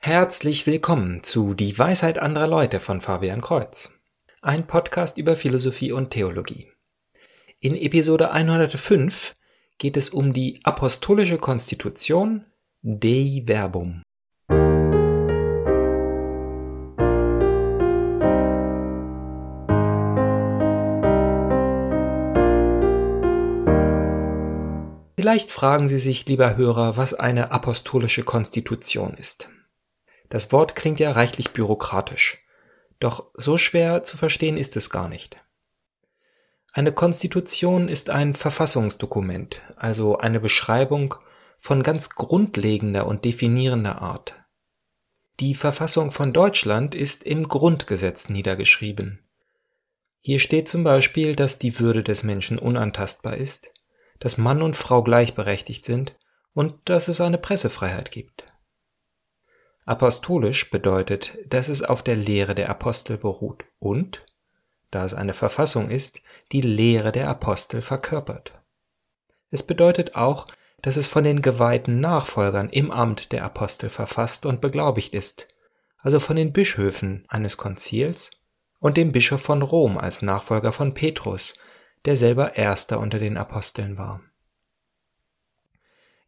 Herzlich willkommen zu Die Weisheit anderer Leute von Fabian Kreuz. Ein Podcast über Philosophie und Theologie. In Episode 105 geht es um die apostolische Konstitution Dei Verbum. Vielleicht fragen Sie sich, lieber Hörer, was eine apostolische Konstitution ist. Das Wort klingt ja reichlich bürokratisch. Doch so schwer zu verstehen ist es gar nicht. Eine Konstitution ist ein Verfassungsdokument, also eine Beschreibung von ganz grundlegender und definierender Art. Die Verfassung von Deutschland ist im Grundgesetz niedergeschrieben. Hier steht zum Beispiel, dass die Würde des Menschen unantastbar ist, dass Mann und Frau gleichberechtigt sind und dass es eine Pressefreiheit gibt. Apostolisch bedeutet, dass es auf der Lehre der Apostel beruht und, da es eine Verfassung ist, die Lehre der Apostel verkörpert. Es bedeutet auch, dass es von den geweihten Nachfolgern im Amt der Apostel verfasst und beglaubigt ist, also von den Bischöfen eines Konzils und dem Bischof von Rom als Nachfolger von Petrus, der selber erster unter den Aposteln war.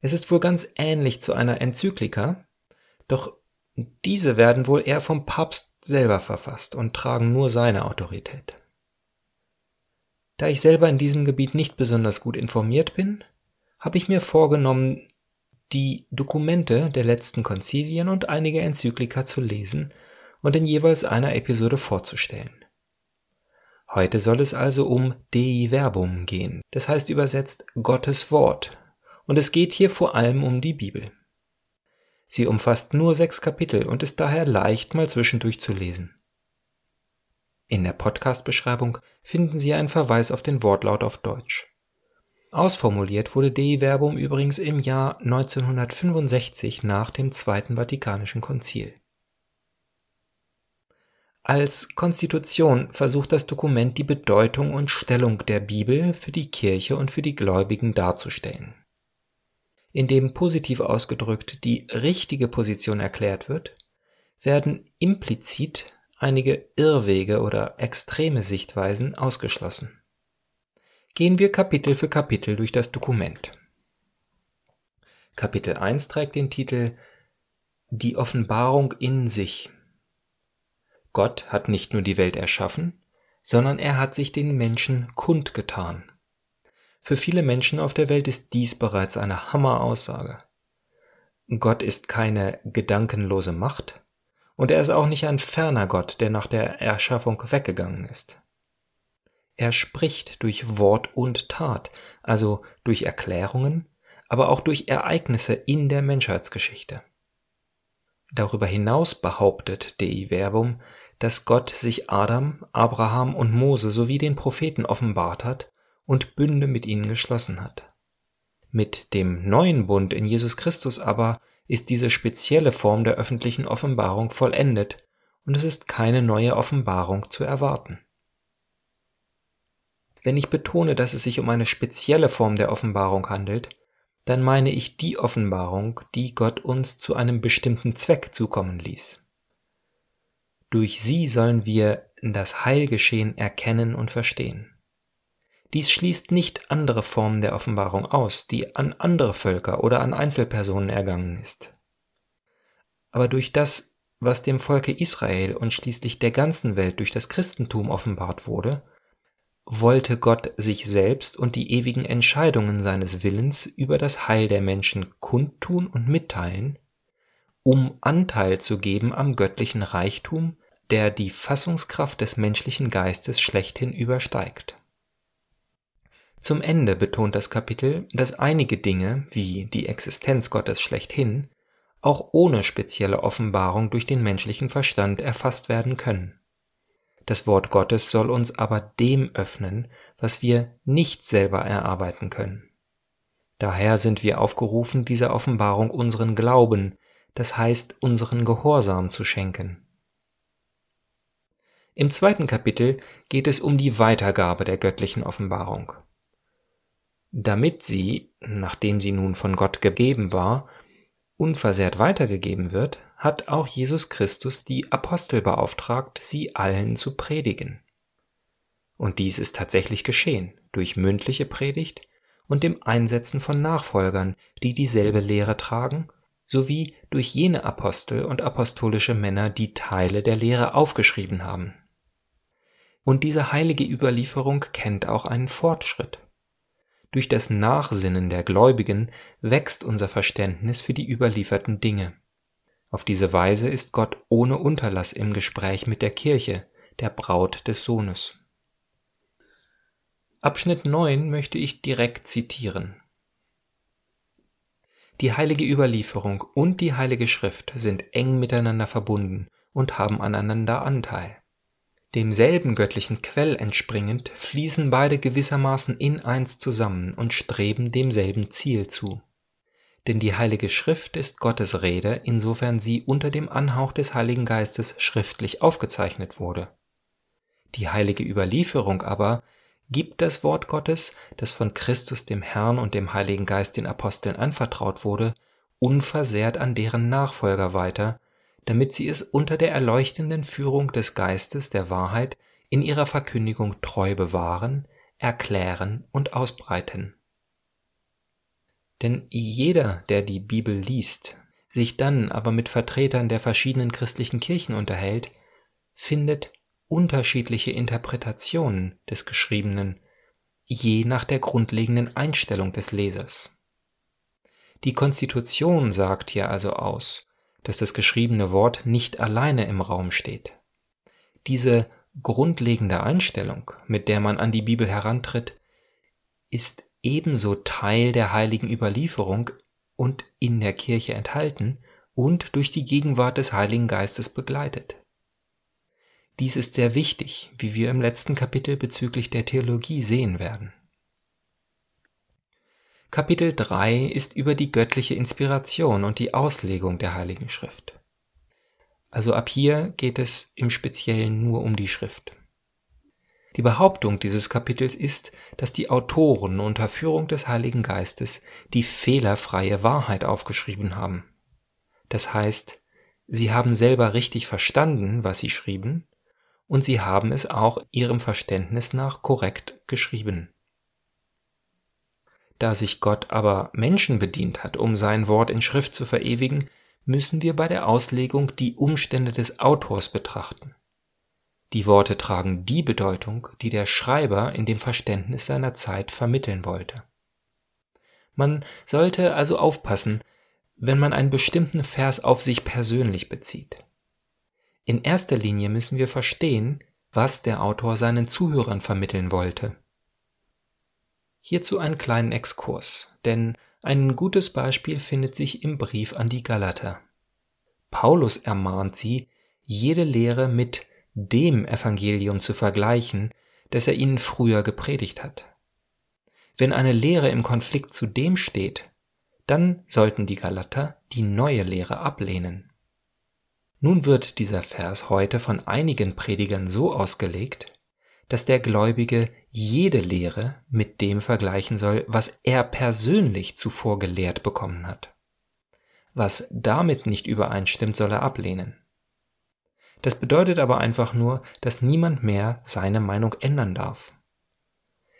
Es ist wohl ganz ähnlich zu einer Enzyklika, doch diese werden wohl eher vom Papst selber verfasst und tragen nur seine Autorität. Da ich selber in diesem Gebiet nicht besonders gut informiert bin, habe ich mir vorgenommen, die Dokumente der letzten Konzilien und einige Enzyklika zu lesen und in jeweils einer Episode vorzustellen. Heute soll es also um Dei Verbum gehen, das heißt übersetzt Gottes Wort, und es geht hier vor allem um die Bibel. Sie umfasst nur sechs Kapitel und ist daher leicht mal zwischendurch zu lesen. In der Podcast-Beschreibung finden Sie einen Verweis auf den Wortlaut auf Deutsch. Ausformuliert wurde Dei Verbum übrigens im Jahr 1965 nach dem Zweiten Vatikanischen Konzil. Als Konstitution versucht das Dokument die Bedeutung und Stellung der Bibel für die Kirche und für die Gläubigen darzustellen in dem positiv ausgedrückt die richtige Position erklärt wird, werden implizit einige Irrwege oder extreme Sichtweisen ausgeschlossen. Gehen wir Kapitel für Kapitel durch das Dokument. Kapitel 1 trägt den Titel Die Offenbarung in sich. Gott hat nicht nur die Welt erschaffen, sondern er hat sich den Menschen kundgetan. Für viele Menschen auf der Welt ist dies bereits eine Hammeraussage. Gott ist keine gedankenlose Macht und er ist auch nicht ein ferner Gott, der nach der Erschaffung weggegangen ist. Er spricht durch Wort und Tat, also durch Erklärungen, aber auch durch Ereignisse in der Menschheitsgeschichte. Darüber hinaus behauptet Dei Verbum, dass Gott sich Adam, Abraham und Mose sowie den Propheten offenbart hat und Bünde mit ihnen geschlossen hat. Mit dem neuen Bund in Jesus Christus aber ist diese spezielle Form der öffentlichen Offenbarung vollendet und es ist keine neue Offenbarung zu erwarten. Wenn ich betone, dass es sich um eine spezielle Form der Offenbarung handelt, dann meine ich die Offenbarung, die Gott uns zu einem bestimmten Zweck zukommen ließ. Durch sie sollen wir das Heilgeschehen erkennen und verstehen. Dies schließt nicht andere Formen der Offenbarung aus, die an andere Völker oder an Einzelpersonen ergangen ist. Aber durch das, was dem Volke Israel und schließlich der ganzen Welt durch das Christentum offenbart wurde, wollte Gott sich selbst und die ewigen Entscheidungen seines Willens über das Heil der Menschen kundtun und mitteilen, um Anteil zu geben am göttlichen Reichtum, der die Fassungskraft des menschlichen Geistes schlechthin übersteigt. Zum Ende betont das Kapitel, dass einige Dinge, wie die Existenz Gottes schlechthin, auch ohne spezielle Offenbarung durch den menschlichen Verstand erfasst werden können. Das Wort Gottes soll uns aber dem öffnen, was wir nicht selber erarbeiten können. Daher sind wir aufgerufen, dieser Offenbarung unseren Glauben, das heißt unseren Gehorsam zu schenken. Im zweiten Kapitel geht es um die Weitergabe der göttlichen Offenbarung. Damit sie, nachdem sie nun von Gott gegeben war, unversehrt weitergegeben wird, hat auch Jesus Christus die Apostel beauftragt, sie allen zu predigen. Und dies ist tatsächlich geschehen durch mündliche Predigt und dem Einsetzen von Nachfolgern, die dieselbe Lehre tragen, sowie durch jene Apostel und apostolische Männer, die Teile der Lehre aufgeschrieben haben. Und diese heilige Überlieferung kennt auch einen Fortschritt. Durch das Nachsinnen der Gläubigen wächst unser Verständnis für die überlieferten Dinge. Auf diese Weise ist Gott ohne Unterlass im Gespräch mit der Kirche, der Braut des Sohnes. Abschnitt 9 möchte ich direkt zitieren. Die heilige Überlieferung und die heilige Schrift sind eng miteinander verbunden und haben aneinander Anteil. Demselben göttlichen Quell entspringend fließen beide gewissermaßen in eins zusammen und streben demselben Ziel zu. Denn die Heilige Schrift ist Gottes Rede, insofern sie unter dem Anhauch des Heiligen Geistes schriftlich aufgezeichnet wurde. Die heilige Überlieferung aber gibt das Wort Gottes, das von Christus dem Herrn und dem Heiligen Geist den Aposteln anvertraut wurde, unversehrt an deren Nachfolger weiter, damit sie es unter der erleuchtenden Führung des Geistes der Wahrheit in ihrer Verkündigung treu bewahren, erklären und ausbreiten. Denn jeder, der die Bibel liest, sich dann aber mit Vertretern der verschiedenen christlichen Kirchen unterhält, findet unterschiedliche Interpretationen des Geschriebenen, je nach der grundlegenden Einstellung des Lesers. Die Konstitution sagt hier also aus, dass das geschriebene Wort nicht alleine im Raum steht. Diese grundlegende Einstellung, mit der man an die Bibel herantritt, ist ebenso Teil der heiligen Überlieferung und in der Kirche enthalten und durch die Gegenwart des Heiligen Geistes begleitet. Dies ist sehr wichtig, wie wir im letzten Kapitel bezüglich der Theologie sehen werden. Kapitel 3 ist über die göttliche Inspiration und die Auslegung der Heiligen Schrift. Also ab hier geht es im Speziellen nur um die Schrift. Die Behauptung dieses Kapitels ist, dass die Autoren unter Führung des Heiligen Geistes die fehlerfreie Wahrheit aufgeschrieben haben. Das heißt, sie haben selber richtig verstanden, was sie schrieben, und sie haben es auch ihrem Verständnis nach korrekt geschrieben. Da sich Gott aber Menschen bedient hat, um sein Wort in Schrift zu verewigen, müssen wir bei der Auslegung die Umstände des Autors betrachten. Die Worte tragen die Bedeutung, die der Schreiber in dem Verständnis seiner Zeit vermitteln wollte. Man sollte also aufpassen, wenn man einen bestimmten Vers auf sich persönlich bezieht. In erster Linie müssen wir verstehen, was der Autor seinen Zuhörern vermitteln wollte. Hierzu einen kleinen Exkurs, denn ein gutes Beispiel findet sich im Brief an die Galater. Paulus ermahnt sie, jede Lehre mit dem Evangelium zu vergleichen, das er ihnen früher gepredigt hat. Wenn eine Lehre im Konflikt zu dem steht, dann sollten die Galater die neue Lehre ablehnen. Nun wird dieser Vers heute von einigen Predigern so ausgelegt, dass der Gläubige jede Lehre mit dem vergleichen soll, was er persönlich zuvor gelehrt bekommen hat. Was damit nicht übereinstimmt, soll er ablehnen. Das bedeutet aber einfach nur, dass niemand mehr seine Meinung ändern darf.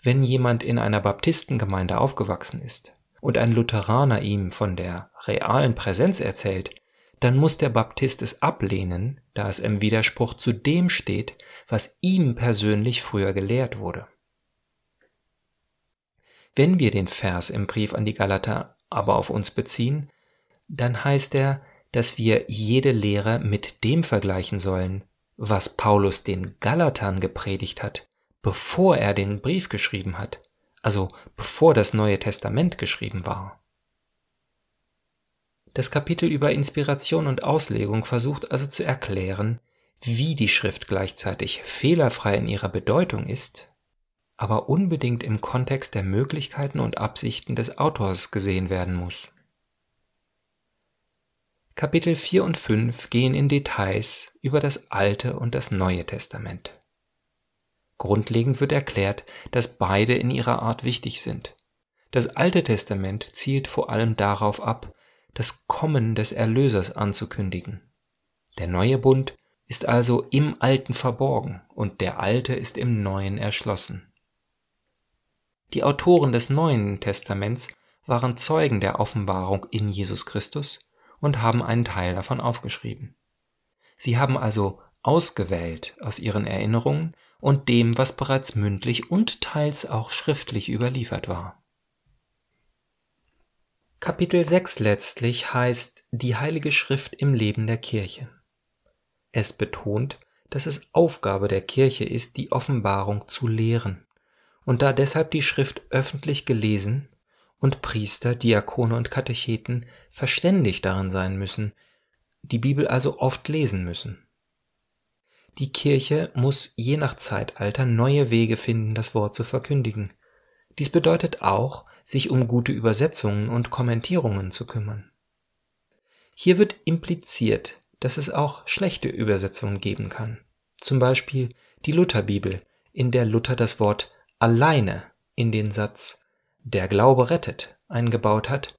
Wenn jemand in einer Baptistengemeinde aufgewachsen ist und ein Lutheraner ihm von der realen Präsenz erzählt, dann muss der Baptist es ablehnen, da es im Widerspruch zu dem steht, was ihm persönlich früher gelehrt wurde. Wenn wir den Vers im Brief an die Galater aber auf uns beziehen, dann heißt er, dass wir jede Lehre mit dem vergleichen sollen, was Paulus den Galatern gepredigt hat, bevor er den Brief geschrieben hat, also bevor das Neue Testament geschrieben war. Das Kapitel über Inspiration und Auslegung versucht also zu erklären, wie die Schrift gleichzeitig fehlerfrei in ihrer Bedeutung ist, aber unbedingt im Kontext der Möglichkeiten und Absichten des Autors gesehen werden muss. Kapitel 4 und 5 gehen in Details über das Alte und das Neue Testament. Grundlegend wird erklärt, dass beide in ihrer Art wichtig sind. Das Alte Testament zielt vor allem darauf ab, das Kommen des Erlösers anzukündigen. Der neue Bund ist also im Alten verborgen und der Alte ist im Neuen erschlossen. Die Autoren des Neuen Testaments waren Zeugen der Offenbarung in Jesus Christus und haben einen Teil davon aufgeschrieben. Sie haben also ausgewählt aus ihren Erinnerungen und dem, was bereits mündlich und teils auch schriftlich überliefert war. Kapitel 6 letztlich heißt die Heilige Schrift im Leben der Kirche. Es betont, dass es Aufgabe der Kirche ist, die Offenbarung zu lehren, und da deshalb die Schrift öffentlich gelesen und Priester, Diakone und Katecheten verständig darin sein müssen, die Bibel also oft lesen müssen. Die Kirche muss je nach Zeitalter neue Wege finden, das Wort zu verkündigen. Dies bedeutet auch, sich um gute Übersetzungen und Kommentierungen zu kümmern. Hier wird impliziert, dass es auch schlechte Übersetzungen geben kann. Zum Beispiel die Lutherbibel, in der Luther das Wort alleine in den Satz der Glaube rettet eingebaut hat,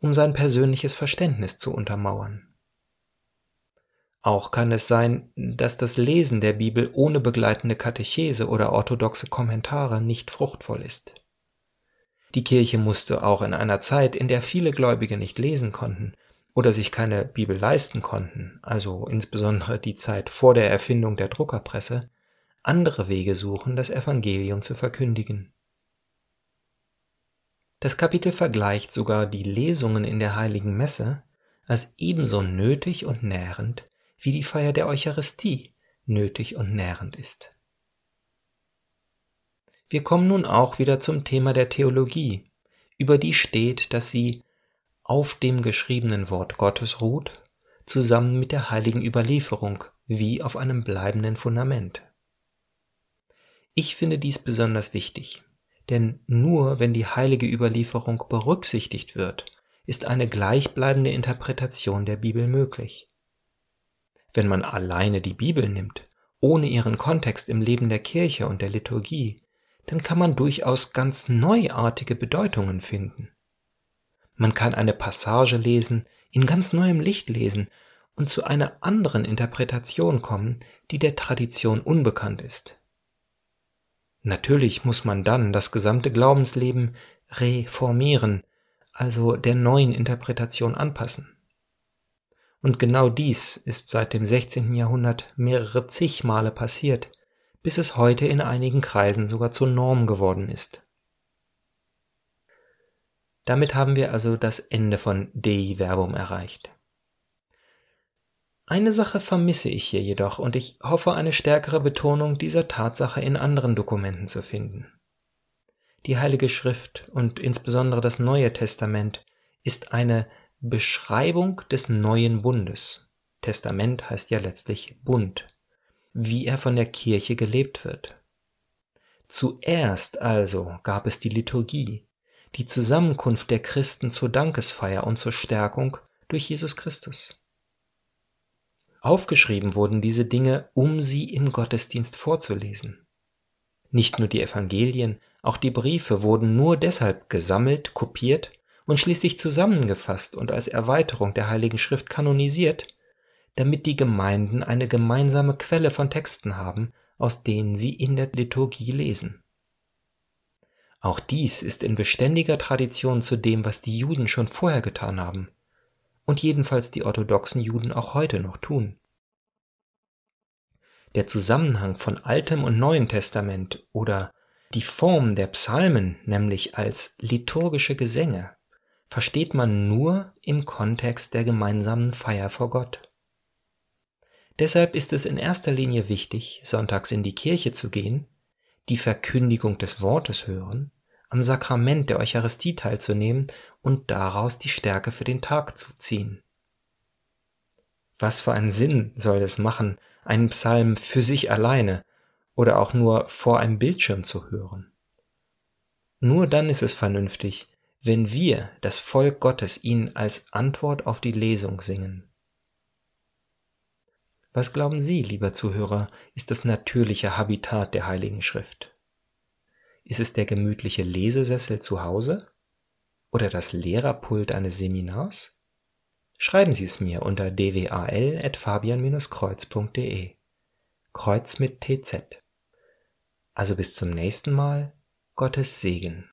um sein persönliches Verständnis zu untermauern. Auch kann es sein, dass das Lesen der Bibel ohne begleitende Katechese oder orthodoxe Kommentare nicht fruchtvoll ist. Die Kirche musste auch in einer Zeit, in der viele Gläubige nicht lesen konnten oder sich keine Bibel leisten konnten, also insbesondere die Zeit vor der Erfindung der Druckerpresse, andere Wege suchen, das Evangelium zu verkündigen. Das Kapitel vergleicht sogar die Lesungen in der heiligen Messe als ebenso nötig und nährend wie die Feier der Eucharistie nötig und nährend ist. Wir kommen nun auch wieder zum Thema der Theologie, über die steht, dass sie auf dem geschriebenen Wort Gottes ruht, zusammen mit der heiligen Überlieferung wie auf einem bleibenden Fundament. Ich finde dies besonders wichtig, denn nur wenn die heilige Überlieferung berücksichtigt wird, ist eine gleichbleibende Interpretation der Bibel möglich. Wenn man alleine die Bibel nimmt, ohne ihren Kontext im Leben der Kirche und der Liturgie, dann kann man durchaus ganz neuartige Bedeutungen finden. Man kann eine Passage lesen, in ganz neuem Licht lesen und zu einer anderen Interpretation kommen, die der Tradition unbekannt ist. Natürlich muss man dann das gesamte Glaubensleben reformieren, also der neuen Interpretation anpassen. Und genau dies ist seit dem 16. Jahrhundert mehrere zig Male passiert, bis es heute in einigen Kreisen sogar zur Norm geworden ist. Damit haben wir also das Ende von Dei Verbum erreicht. Eine Sache vermisse ich hier jedoch und ich hoffe eine stärkere Betonung dieser Tatsache in anderen Dokumenten zu finden. Die Heilige Schrift und insbesondere das Neue Testament ist eine Beschreibung des neuen Bundes. Testament heißt ja letztlich Bund wie er von der Kirche gelebt wird. Zuerst also gab es die Liturgie, die Zusammenkunft der Christen zur Dankesfeier und zur Stärkung durch Jesus Christus. Aufgeschrieben wurden diese Dinge, um sie im Gottesdienst vorzulesen. Nicht nur die Evangelien, auch die Briefe wurden nur deshalb gesammelt, kopiert und schließlich zusammengefasst und als Erweiterung der Heiligen Schrift kanonisiert, damit die Gemeinden eine gemeinsame Quelle von Texten haben, aus denen sie in der Liturgie lesen. Auch dies ist in beständiger Tradition zu dem, was die Juden schon vorher getan haben und jedenfalls die orthodoxen Juden auch heute noch tun. Der Zusammenhang von Altem und Neuen Testament oder die Form der Psalmen, nämlich als liturgische Gesänge, versteht man nur im Kontext der gemeinsamen Feier vor Gott. Deshalb ist es in erster Linie wichtig, sonntags in die Kirche zu gehen, die Verkündigung des Wortes hören, am Sakrament der Eucharistie teilzunehmen und daraus die Stärke für den Tag zu ziehen. Was für einen Sinn soll es machen, einen Psalm für sich alleine oder auch nur vor einem Bildschirm zu hören? Nur dann ist es vernünftig, wenn wir, das Volk Gottes, ihn als Antwort auf die Lesung singen. Was glauben Sie, lieber Zuhörer, ist das natürliche Habitat der Heiligen Schrift? Ist es der gemütliche Lesesessel zu Hause? Oder das Lehrerpult eines Seminars? schreiben Sie es mir unter dwal.fabian-kreuz.de. Kreuz mit TZ. Also bis zum nächsten Mal, Gottes Segen.